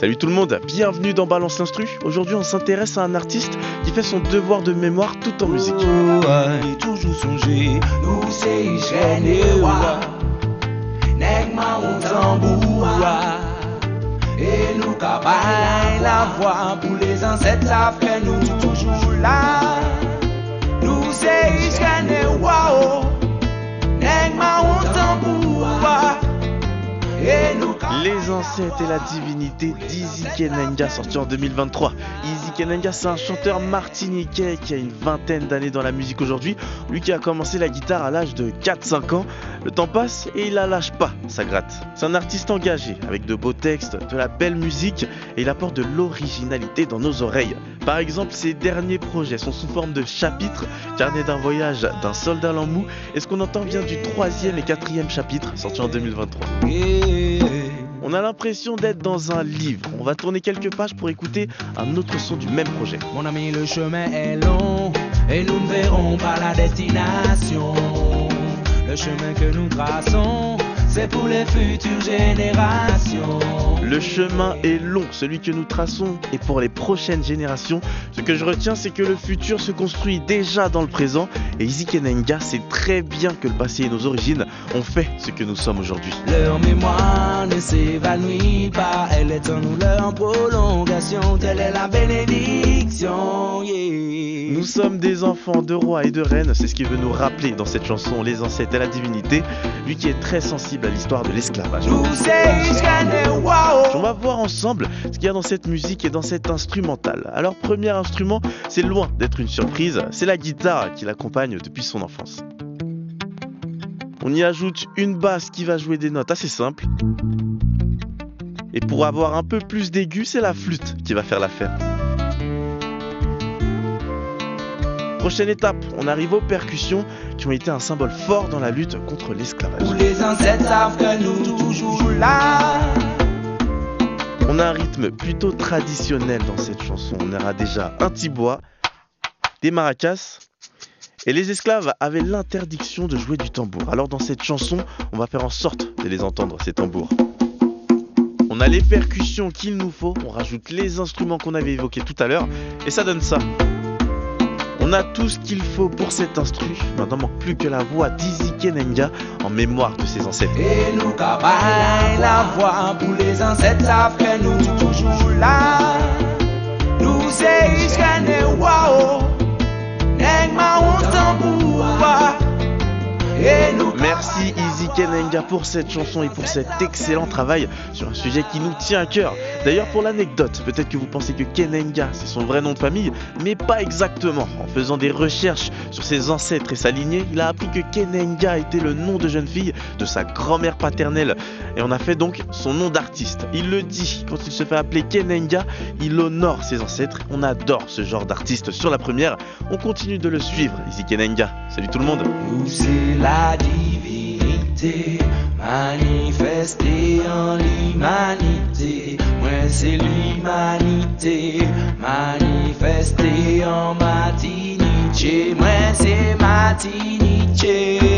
Salut tout le monde, bienvenue dans Balance l'Instru. Aujourd'hui, on s'intéresse à un artiste qui fait son devoir de mémoire tout en musique. Et la divinité d'Izzy Kenenga, sorti en 2023. Izzy Kenenga, c'est un chanteur martiniquais qui a une vingtaine d'années dans la musique aujourd'hui. Lui qui a commencé la guitare à l'âge de 4-5 ans. Le temps passe et il la lâche pas, ça gratte. C'est un artiste engagé, avec de beaux textes, de la belle musique et il apporte de l'originalité dans nos oreilles. Par exemple, ses derniers projets sont sous forme de chapitres, carnet d'un voyage d'un soldat l'emmou, et ce qu'on entend vient du troisième et quatrième chapitre, sorti en 2023. On a l'impression d'être dans un livre. On va tourner quelques pages pour écouter un autre son du même projet. Mon ami, le chemin est long et nous ne verrons pas la destination. Le chemin que nous traçons, c'est pour les futures générations. Le chemin est long, celui que nous traçons, et pour les prochaines générations, ce que je retiens, c'est que le futur se construit déjà dans le présent, et Izzy Kenenga sait très bien que le passé et nos origines ont fait ce que nous sommes aujourd'hui. Leur mémoire ne s'évanouit pas, elle est en nous leur prolongation, telle est la bénédiction. yeah. Nous sommes des enfants de rois et de reines, c'est ce qu'il veut nous rappeler dans cette chanson Les ancêtres et la divinité, lui qui est très sensible à l'histoire de l'esclavage. On va voir ensemble ce qu'il y a dans cette musique et dans cet instrumental. Alors, premier instrument, c'est loin d'être une surprise, c'est la guitare qui l'accompagne depuis son enfance. On y ajoute une basse qui va jouer des notes assez simples. Et pour avoir un peu plus d'aigu, c'est la flûte qui va faire l'affaire. Prochaine étape, on arrive aux percussions qui ont été un symbole fort dans la lutte contre l'esclavage. Tous les ancêtres savent que nous toujours là. On a un rythme plutôt traditionnel dans cette chanson. On aura déjà un tibois, des maracas. Et les esclaves avaient l'interdiction de jouer du tambour. Alors dans cette chanson, on va faire en sorte de les entendre, ces tambours. On a les percussions qu'il nous faut, on rajoute les instruments qu'on avait évoqués tout à l'heure, et ça donne ça. On a tout ce qu'il faut pour cet instru. Maintenant, manque plus que la voix d'Izzy Kenenga en mémoire de ses ancêtres. Et nous la voix pour les ancêtres, nous toujours là. Nous et nous Merci Izzy Kenenga pour cette chanson et pour cet excellent travail sur un sujet qui nous tient à cœur. D'ailleurs pour l'anecdote, peut-être que vous pensez que Kenenga c'est son vrai nom de famille, mais pas exactement. En faisant des recherches sur ses ancêtres et sa lignée, il a appris que Kenenga était le nom de jeune fille de sa grand-mère paternelle et on a fait donc son nom d'artiste. Il le dit, quand il se fait appeler Kenenga, il honore ses ancêtres. On adore ce genre d'artiste sur la première. On continue de le suivre, Izzy Kenenga. Salut tout le monde. Manifestée en l'humanité. Moi c'est l'humanité manifestée en Martinique. Moi c'est Martinique.